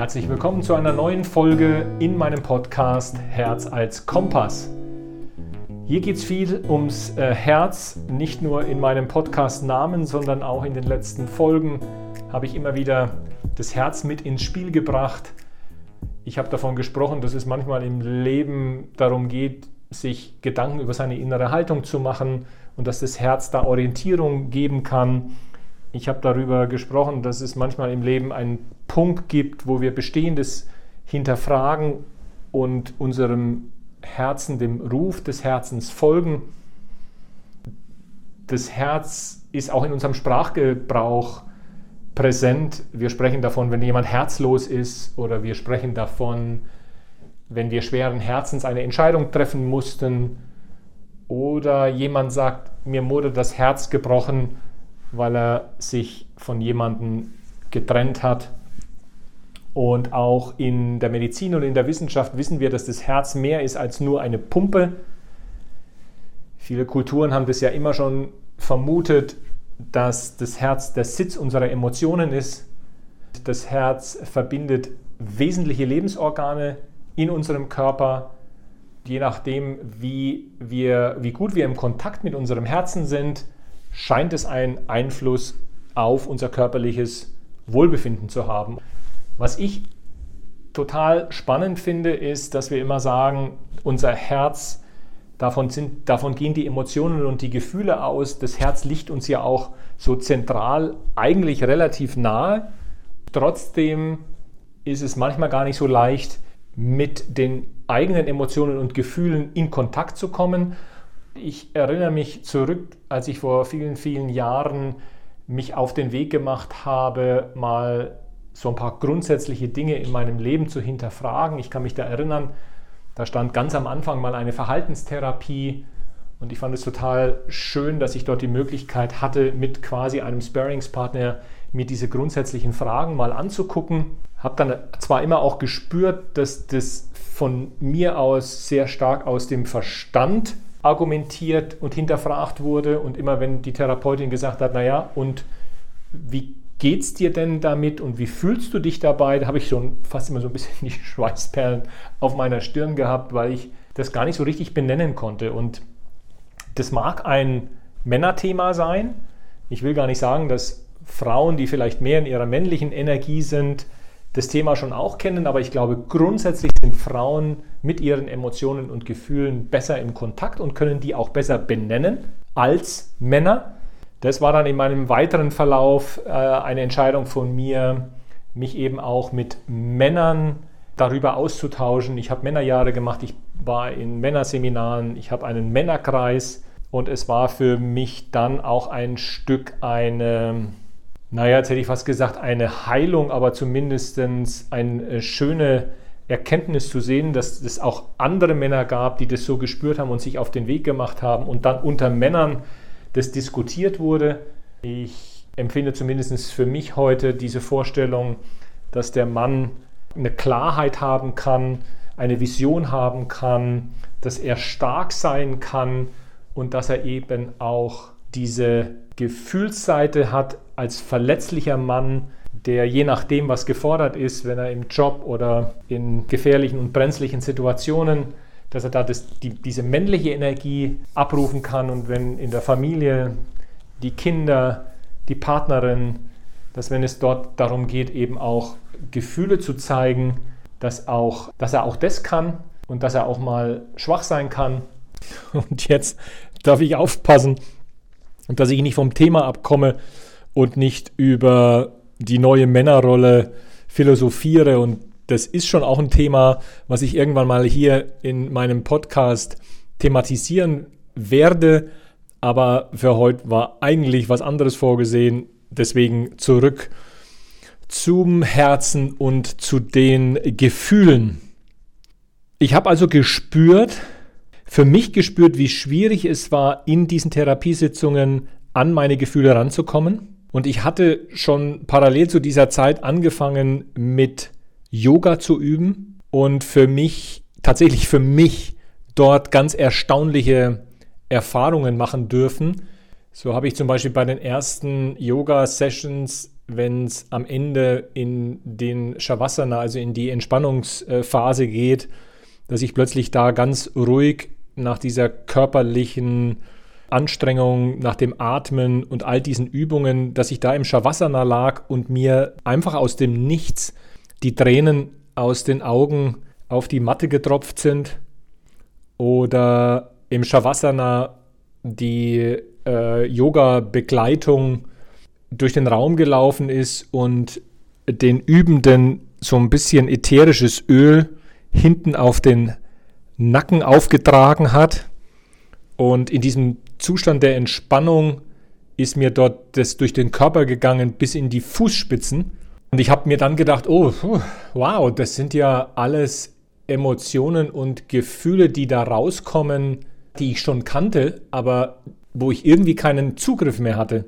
Herzlich willkommen zu einer neuen Folge in meinem Podcast Herz als Kompass. Hier geht es viel ums äh, Herz, nicht nur in meinem Podcast-Namen, sondern auch in den letzten Folgen habe ich immer wieder das Herz mit ins Spiel gebracht. Ich habe davon gesprochen, dass es manchmal im Leben darum geht, sich Gedanken über seine innere Haltung zu machen und dass das Herz da Orientierung geben kann. Ich habe darüber gesprochen, dass es manchmal im Leben einen Punkt gibt, wo wir Bestehendes hinterfragen und unserem Herzen, dem Ruf des Herzens folgen. Das Herz ist auch in unserem Sprachgebrauch präsent. Wir sprechen davon, wenn jemand herzlos ist oder wir sprechen davon, wenn wir schweren Herzens eine Entscheidung treffen mussten oder jemand sagt, mir wurde das Herz gebrochen, weil er sich von jemandem getrennt hat. Und auch in der Medizin und in der Wissenschaft wissen wir, dass das Herz mehr ist als nur eine Pumpe. Viele Kulturen haben das ja immer schon vermutet, dass das Herz der Sitz unserer Emotionen ist. Das Herz verbindet wesentliche Lebensorgane in unserem Körper. Je nachdem, wie, wir, wie gut wir im Kontakt mit unserem Herzen sind, scheint es einen Einfluss auf unser körperliches Wohlbefinden zu haben. Was ich total spannend finde, ist, dass wir immer sagen, unser Herz, davon, sind, davon gehen die Emotionen und die Gefühle aus. Das Herz liegt uns ja auch so zentral eigentlich relativ nahe. Trotzdem ist es manchmal gar nicht so leicht, mit den eigenen Emotionen und Gefühlen in Kontakt zu kommen. Ich erinnere mich zurück, als ich vor vielen, vielen Jahren mich auf den Weg gemacht habe, mal so ein paar grundsätzliche Dinge in meinem Leben zu hinterfragen. Ich kann mich da erinnern, da stand ganz am Anfang mal eine Verhaltenstherapie und ich fand es total schön, dass ich dort die Möglichkeit hatte, mit quasi einem Sparingspartner mir diese grundsätzlichen Fragen mal anzugucken. Habe dann zwar immer auch gespürt, dass das von mir aus sehr stark aus dem Verstand argumentiert und hinterfragt wurde und immer wenn die Therapeutin gesagt hat, naja, und wie geht es dir denn damit und wie fühlst du dich dabei? Da habe ich schon fast immer so ein bisschen die Schweißperlen auf meiner Stirn gehabt, weil ich das gar nicht so richtig benennen konnte. Und das mag ein Männerthema sein. Ich will gar nicht sagen, dass Frauen, die vielleicht mehr in ihrer männlichen Energie sind, das Thema schon auch kennen, aber ich glaube, grundsätzlich sind Frauen mit ihren Emotionen und Gefühlen besser im Kontakt und können die auch besser benennen als Männer. Das war dann in meinem weiteren Verlauf äh, eine Entscheidung von mir, mich eben auch mit Männern darüber auszutauschen. Ich habe Männerjahre gemacht, ich war in Männerseminaren, ich habe einen Männerkreis und es war für mich dann auch ein Stück eine naja, jetzt hätte ich fast gesagt, eine Heilung, aber zumindest eine äh, schöne Erkenntnis zu sehen, dass es auch andere Männer gab, die das so gespürt haben und sich auf den Weg gemacht haben und dann unter Männern das diskutiert wurde. Ich empfinde zumindest für mich heute diese Vorstellung, dass der Mann eine Klarheit haben kann, eine Vision haben kann, dass er stark sein kann und dass er eben auch diese Gefühlsseite hat als verletzlicher Mann, der je nachdem, was gefordert ist, wenn er im Job oder in gefährlichen und brenzlichen Situationen, dass er da das, die, diese männliche Energie abrufen kann und wenn in der Familie die Kinder, die Partnerin, dass wenn es dort darum geht, eben auch Gefühle zu zeigen, dass, auch, dass er auch das kann und dass er auch mal schwach sein kann. Und jetzt darf ich aufpassen, dass ich nicht vom Thema abkomme und nicht über die neue Männerrolle philosophiere. Und das ist schon auch ein Thema, was ich irgendwann mal hier in meinem Podcast thematisieren werde. Aber für heute war eigentlich was anderes vorgesehen. Deswegen zurück zum Herzen und zu den Gefühlen. Ich habe also gespürt, für mich gespürt, wie schwierig es war, in diesen Therapiesitzungen an meine Gefühle ranzukommen. Und ich hatte schon parallel zu dieser Zeit angefangen mit Yoga zu üben und für mich, tatsächlich für mich, dort ganz erstaunliche Erfahrungen machen dürfen. So habe ich zum Beispiel bei den ersten Yoga-Sessions wenn es am Ende in den Shavasana, also in die Entspannungsphase geht, dass ich plötzlich da ganz ruhig nach dieser körperlichen Anstrengung, nach dem Atmen und all diesen Übungen, dass ich da im Shavasana lag und mir einfach aus dem Nichts die Tränen aus den Augen auf die Matte getropft sind oder im Shavasana die äh, Yoga-Begleitung durch den Raum gelaufen ist und den Übenden so ein bisschen ätherisches Öl hinten auf den Nacken aufgetragen hat. Und in diesem Zustand der Entspannung ist mir dort das durch den Körper gegangen bis in die Fußspitzen. Und ich habe mir dann gedacht, oh, wow, das sind ja alles Emotionen und Gefühle, die da rauskommen, die ich schon kannte, aber wo ich irgendwie keinen Zugriff mehr hatte.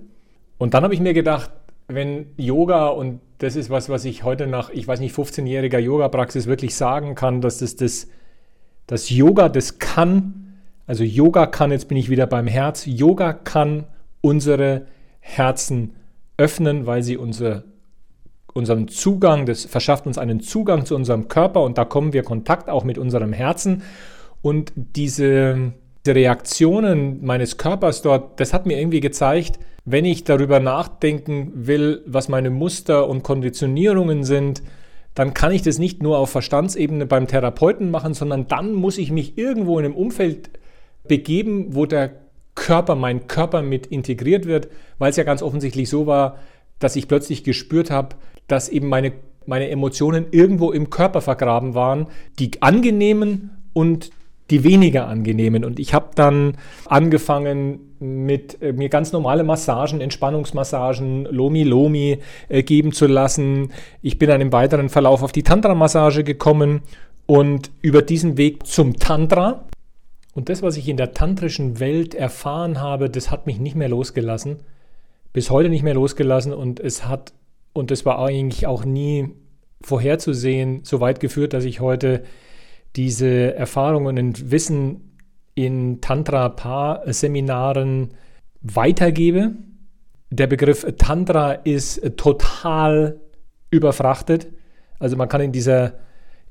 Und dann habe ich mir gedacht, wenn Yoga, und das ist was, was ich heute nach, ich weiß nicht, 15-jähriger Yoga-Praxis wirklich sagen kann, dass das, das, das Yoga das kann, also Yoga kann, jetzt bin ich wieder beim Herz, Yoga kann unsere Herzen öffnen, weil sie unser, unseren Zugang, das verschafft uns einen Zugang zu unserem Körper und da kommen wir Kontakt auch mit unserem Herzen. Und diese, die Reaktionen meines Körpers dort, das hat mir irgendwie gezeigt, wenn ich darüber nachdenken will, was meine Muster und Konditionierungen sind, dann kann ich das nicht nur auf Verstandsebene beim Therapeuten machen, sondern dann muss ich mich irgendwo in einem Umfeld begeben, wo der Körper, mein Körper mit integriert wird, weil es ja ganz offensichtlich so war, dass ich plötzlich gespürt habe, dass eben meine, meine Emotionen irgendwo im Körper vergraben waren, die angenehmen und die weniger angenehmen. Und ich habe dann angefangen mit äh, mir ganz normale Massagen, Entspannungsmassagen, Lomi Lomi äh, geben zu lassen. Ich bin dann im weiteren Verlauf auf die Tantra-Massage gekommen und über diesen Weg zum Tantra. Und das, was ich in der tantrischen Welt erfahren habe, das hat mich nicht mehr losgelassen. Bis heute nicht mehr losgelassen und es hat, und das war eigentlich auch nie vorherzusehen, so weit geführt, dass ich heute diese Erfahrungen und Wissen in Tantra-Paar-Seminaren weitergebe. Der Begriff Tantra ist total überfrachtet. Also man kann in dieser,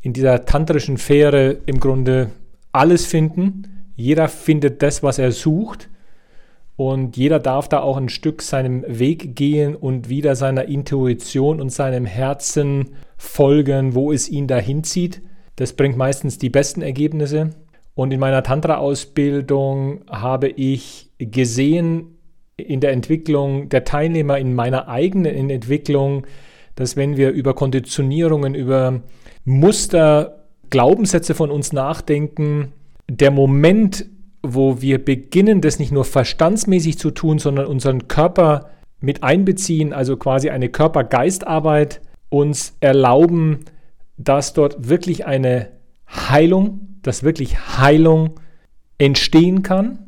in dieser tantrischen Fähre im Grunde alles finden. Jeder findet das, was er sucht. Und jeder darf da auch ein Stück seinem Weg gehen und wieder seiner Intuition und seinem Herzen folgen, wo es ihn dahin zieht. Das bringt meistens die besten Ergebnisse. Und in meiner Tantra-Ausbildung habe ich gesehen in der Entwicklung der Teilnehmer, in meiner eigenen Entwicklung, dass wenn wir über Konditionierungen, über Muster, Glaubenssätze von uns nachdenken, der Moment, wo wir beginnen, das nicht nur verstandsmäßig zu tun, sondern unseren Körper mit einbeziehen, also quasi eine Körper-Geist-Arbeit uns erlauben, dass dort wirklich eine Heilung, dass wirklich Heilung entstehen kann.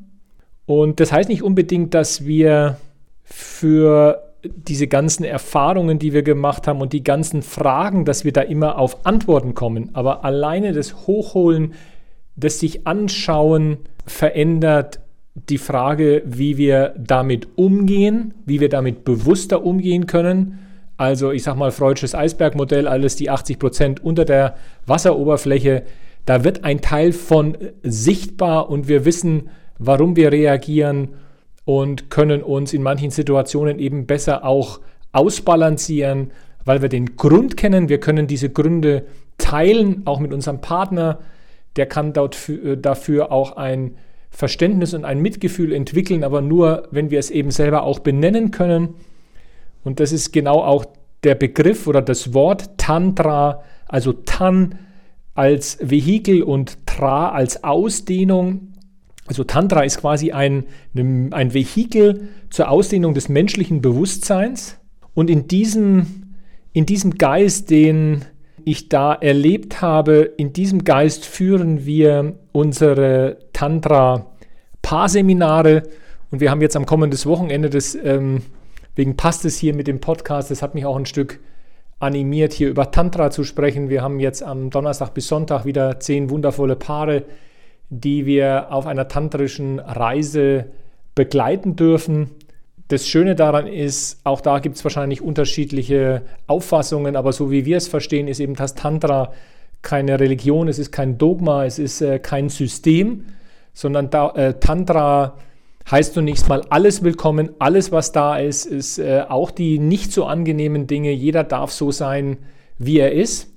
Und das heißt nicht unbedingt, dass wir für diese ganzen Erfahrungen, die wir gemacht haben und die ganzen Fragen, dass wir da immer auf Antworten kommen. Aber alleine das Hochholen, das sich anschauen, verändert die Frage, wie wir damit umgehen, wie wir damit bewusster umgehen können also ich sage mal Freudsches Eisbergmodell, alles die 80 Prozent unter der Wasseroberfläche. Da wird ein Teil von sichtbar und wir wissen, warum wir reagieren und können uns in manchen Situationen eben besser auch ausbalancieren, weil wir den Grund kennen. Wir können diese Gründe teilen, auch mit unserem Partner. Der kann für, dafür auch ein Verständnis und ein Mitgefühl entwickeln, aber nur, wenn wir es eben selber auch benennen können. Und das ist genau auch der Begriff oder das Wort Tantra, also Tan als Vehikel und Tra als Ausdehnung. Also Tantra ist quasi ein, ein Vehikel zur Ausdehnung des menschlichen Bewusstseins. Und in diesem, in diesem Geist, den ich da erlebt habe, in diesem Geist führen wir unsere Tantra-Paarseminare. Und wir haben jetzt am kommenden Wochenende das ähm, Wegen passt es hier mit dem Podcast. Es hat mich auch ein Stück animiert, hier über Tantra zu sprechen. Wir haben jetzt am Donnerstag bis Sonntag wieder zehn wundervolle Paare, die wir auf einer tantrischen Reise begleiten dürfen. das Schöne daran ist, auch da gibt es wahrscheinlich unterschiedliche Auffassungen, aber so wie wir es verstehen, ist eben das Tantra keine Religion, es ist kein Dogma, es ist äh, kein System, sondern da, äh, Tantra heißt zunächst mal alles willkommen, alles was da ist, ist äh, auch die nicht so angenehmen Dinge, jeder darf so sein, wie er ist.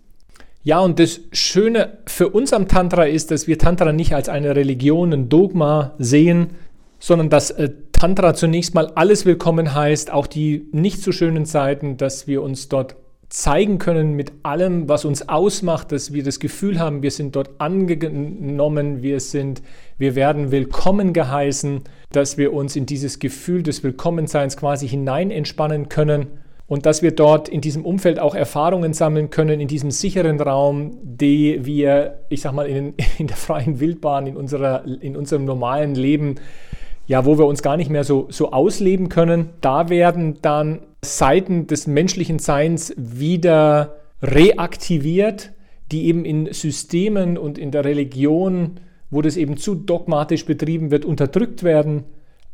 Ja, und das Schöne für uns am Tantra ist, dass wir Tantra nicht als eine Religion, ein Dogma sehen, sondern dass äh, Tantra zunächst mal alles willkommen heißt, auch die nicht so schönen Zeiten, dass wir uns dort zeigen können mit allem, was uns ausmacht, dass wir das Gefühl haben, wir sind dort angenommen, wir sind, wir werden willkommen geheißen, dass wir uns in dieses Gefühl des Willkommenseins quasi hinein entspannen können und dass wir dort in diesem Umfeld auch Erfahrungen sammeln können, in diesem sicheren Raum, die wir, ich sag mal, in, in der freien Wildbahn, in, unserer, in unserem normalen Leben ja, wo wir uns gar nicht mehr so, so ausleben können, da werden dann Seiten des menschlichen Seins wieder reaktiviert, die eben in Systemen und in der Religion, wo das eben zu dogmatisch betrieben wird, unterdrückt werden.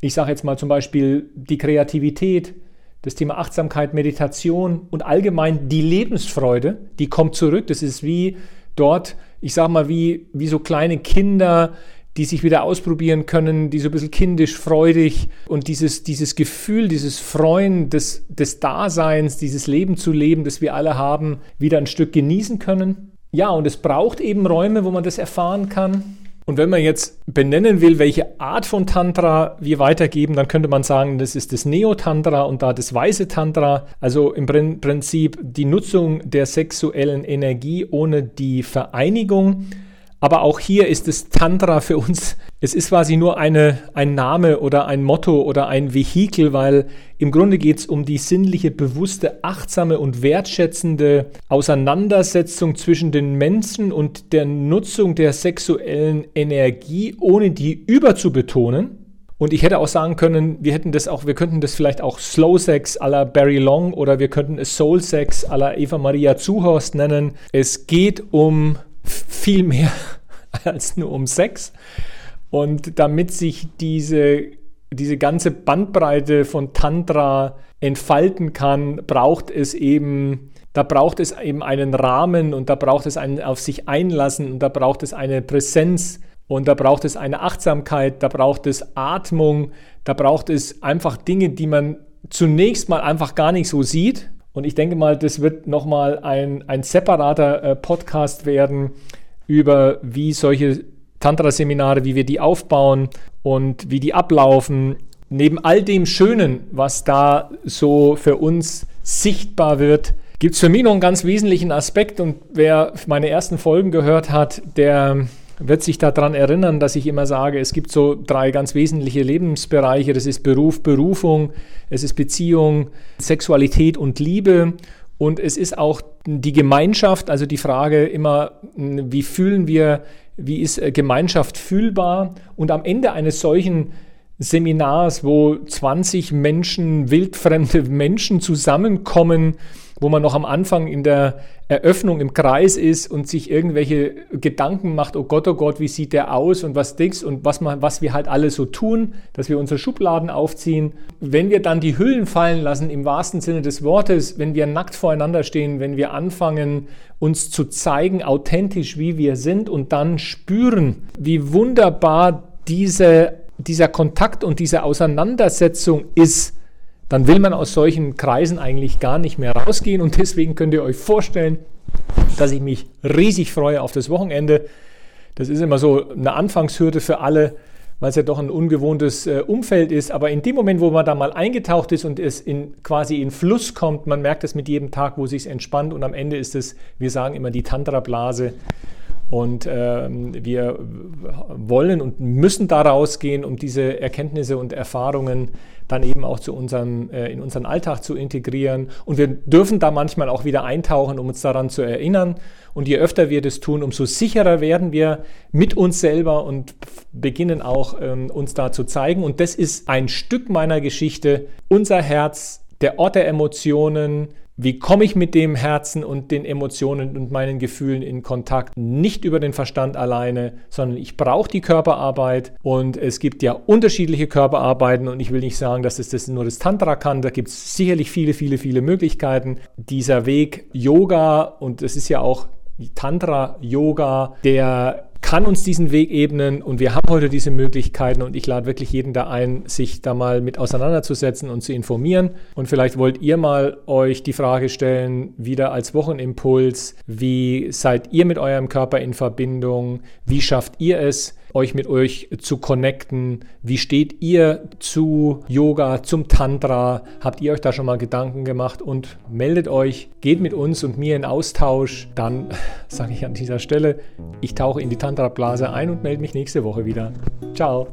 Ich sage jetzt mal zum Beispiel die Kreativität, das Thema Achtsamkeit, Meditation und allgemein die Lebensfreude, die kommt zurück. Das ist wie dort, ich sage mal, wie, wie so kleine Kinder, die sich wieder ausprobieren können, die so ein bisschen kindisch, freudig und dieses, dieses Gefühl, dieses Freuen des, des Daseins, dieses Leben zu leben, das wir alle haben, wieder ein Stück genießen können. Ja, und es braucht eben Räume, wo man das erfahren kann. Und wenn man jetzt benennen will, welche Art von Tantra wir weitergeben, dann könnte man sagen, das ist das Neo-Tantra und da das weiße Tantra. Also im Prinzip die Nutzung der sexuellen Energie ohne die Vereinigung aber auch hier ist es Tantra für uns, es ist quasi nur eine, ein Name oder ein Motto oder ein Vehikel, weil im Grunde geht es um die sinnliche, bewusste, achtsame und wertschätzende Auseinandersetzung zwischen den Menschen und der Nutzung der sexuellen Energie, ohne die überzubetonen. Und ich hätte auch sagen können, wir hätten das auch, wir könnten das vielleicht auch Slow Sex à la Barry Long oder wir könnten es Soul Sex à la Eva Maria Zuhorst nennen. Es geht um viel mehr als nur um Sex. Und damit sich diese, diese ganze Bandbreite von Tantra entfalten kann, braucht es eben, da braucht es eben einen Rahmen und da braucht es ein auf sich einlassen und da braucht es eine Präsenz und da braucht es eine Achtsamkeit, da braucht es Atmung, da braucht es einfach Dinge, die man zunächst mal einfach gar nicht so sieht. Und ich denke mal, das wird nochmal ein, ein separater äh, Podcast werden, über wie solche Tantra-Seminare, wie wir die aufbauen und wie die ablaufen. Neben all dem Schönen, was da so für uns sichtbar wird, gibt es für mich noch einen ganz wesentlichen Aspekt und wer meine ersten Folgen gehört hat, der wird sich daran erinnern, dass ich immer sage, es gibt so drei ganz wesentliche Lebensbereiche. Das ist Beruf, Berufung, es ist Beziehung, Sexualität und Liebe. Und es ist auch die Gemeinschaft, also die Frage immer, wie fühlen wir, wie ist äh, Gemeinschaft fühlbar? Und am Ende eines solchen Seminars, wo 20 Menschen, wildfremde Menschen zusammenkommen, wo man noch am Anfang in der Eröffnung im Kreis ist und sich irgendwelche Gedanken macht, oh Gott, oh Gott, wie sieht der aus und was Dings und was, man, was wir halt alle so tun, dass wir unsere Schubladen aufziehen. Wenn wir dann die Hüllen fallen lassen, im wahrsten Sinne des Wortes, wenn wir nackt voreinander stehen, wenn wir anfangen, uns zu zeigen, authentisch, wie wir sind und dann spüren, wie wunderbar diese, dieser Kontakt und diese Auseinandersetzung ist, dann will man aus solchen Kreisen eigentlich gar nicht mehr rausgehen. Und deswegen könnt ihr euch vorstellen, dass ich mich riesig freue auf das Wochenende. Das ist immer so eine Anfangshürde für alle, weil es ja doch ein ungewohntes äh, Umfeld ist. Aber in dem Moment, wo man da mal eingetaucht ist und es in, quasi in Fluss kommt, man merkt es mit jedem Tag, wo es sich entspannt und am Ende ist es, wir sagen immer, die Tantra-Blase. Und ähm, wir wollen und müssen da rausgehen, um diese Erkenntnisse und Erfahrungen dann eben auch zu unserem, äh, in unseren Alltag zu integrieren. Und wir dürfen da manchmal auch wieder eintauchen, um uns daran zu erinnern. Und je öfter wir das tun, umso sicherer werden wir mit uns selber und beginnen auch ähm, uns da zu zeigen. Und das ist ein Stück meiner Geschichte. Unser Herz, der Ort der Emotionen, Wie komme ich mit dem Herzen und den Emotionen und meinen Gefühlen in Kontakt? Nicht über den Verstand alleine, sondern ich brauche die Körperarbeit und es gibt ja unterschiedliche Körperarbeiten und ich will nicht sagen, dass es das nur das Tantra kann. Da gibt es sicherlich viele, viele, viele Möglichkeiten. Dieser Weg Yoga und es ist ja auch Tantra, Yoga, der kann uns diesen Weg ebnen und wir haben heute diese Möglichkeiten und ich lade wirklich jeden da ein, sich da mal mit auseinanderzusetzen und zu informieren. Und vielleicht wollt ihr mal euch die Frage stellen, wieder als Wochenimpuls, wie seid ihr mit eurem Körper in Verbindung? Wie schafft ihr es, euch mit euch zu connecten. Wie steht ihr zu Yoga, zum Tantra? Habt ihr euch da schon mal Gedanken gemacht und meldet euch, geht mit uns und mir in Austausch. Dann sage ich an dieser Stelle, ich tauche in die Tantra-Blase ein und melde mich nächste Woche wieder. Ciao.